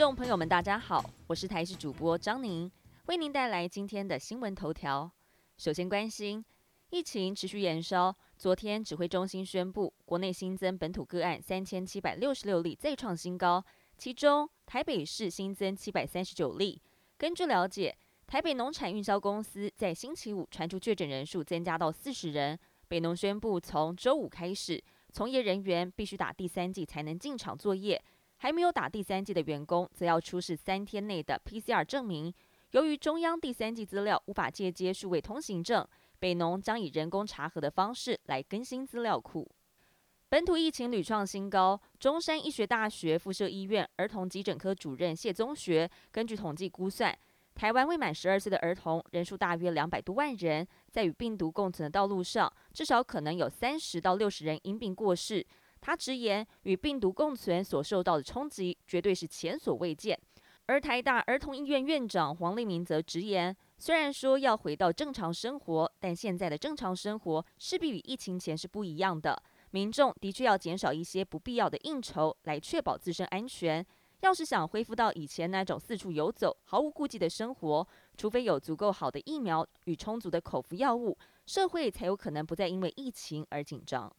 众朋友们，大家好，我是台视主播张宁，为您带来今天的新闻头条。首先关心疫情持续延烧，昨天指挥中心宣布，国内新增本土个案三千七百六十六例，再创新高，其中台北市新增七百三十九例。根据了解，台北农产运销公司在星期五传出确诊人数增加到四十人，北农宣布从周五开始，从业人员必须打第三剂才能进场作业。还没有打第三剂的员工，则要出示三天内的 PCR 证明。由于中央第三剂资料无法借接数位通行证，北农将以人工查核的方式来更新资料库。本土疫情屡创新高，中山医学大学附设医院儿童急诊科主任谢宗学根据统计估算，台湾未满十二岁的儿童人数大约两百多万人，在与病毒共存的道路上，至少可能有三十到六十人因病过世。他直言，与病毒共存所受到的冲击绝对是前所未见。而台大儿童医院院长黄立明则直言，虽然说要回到正常生活，但现在的正常生活势必与疫情前是不一样的。民众的确要减少一些不必要的应酬，来确保自身安全。要是想恢复到以前那种四处游走、毫无顾忌的生活，除非有足够好的疫苗与充足的口服药物，社会才有可能不再因为疫情而紧张。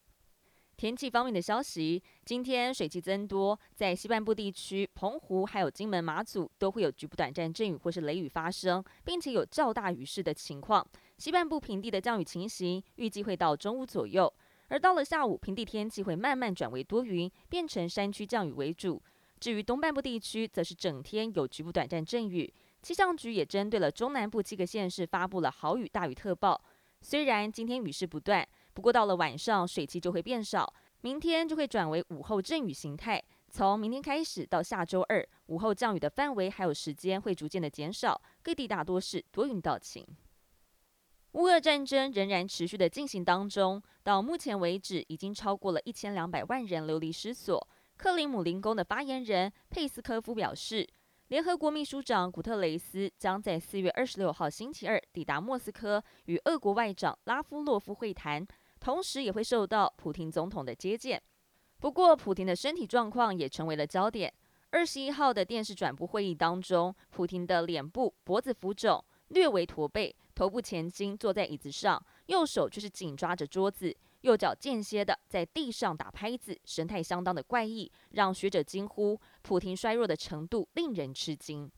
天气方面的消息，今天水汽增多，在西半部地区、澎湖还有金门、马祖都会有局部短暂阵雨或是雷雨发生，并且有较大雨势的情况。西半部平地的降雨情形预计会到中午左右，而到了下午，平地天气会慢慢转为多云，变成山区降雨为主。至于东半部地区，则是整天有局部短暂阵雨。气象局也针对了中南部七个县市发布了豪雨大雨特报。虽然今天雨势不断。不过到了晚上，水汽就会变少，明天就会转为午后阵雨形态。从明天开始到下周二，午后降雨的范围还有时间会逐渐的减少，各地大多是多云到晴。乌俄战争仍然持续的进行当中，到目前为止已经超过了一千两百万人流离失所。克林姆林宫的发言人佩斯科夫表示，联合国秘书长古特雷斯将在四月二十六号星期二抵达莫斯科，与俄国外长拉夫洛夫会谈。同时也会受到普廷总统的接见，不过普廷的身体状况也成为了焦点。二十一号的电视转播会议当中，普廷的脸部、脖子浮肿，略为驼背，头部前倾，坐在椅子上，右手却是紧抓着桌子，右脚间歇的在地上打拍子，神态相当的怪异，让学者惊呼：普廷衰弱的程度令人吃惊。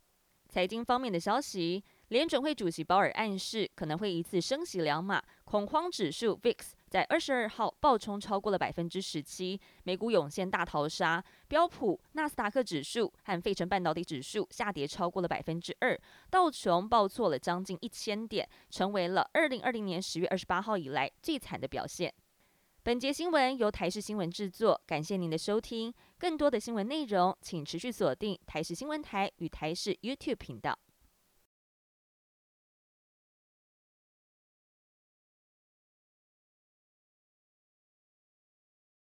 财经方面的消息，联准会主席鲍尔暗示可能会一次升息两码，恐慌指数 VIX。在二十二号暴冲超过了百分之十七，美股涌现大逃杀，标普、纳斯达克指数和费城半导体指数下跌超过了百分之二，道琼报错了将近一千点，成为了二零二零年十月二十八号以来最惨的表现。本节新闻由台视新闻制作，感谢您的收听。更多的新闻内容，请持续锁定台视新闻台与台视 YouTube 频道。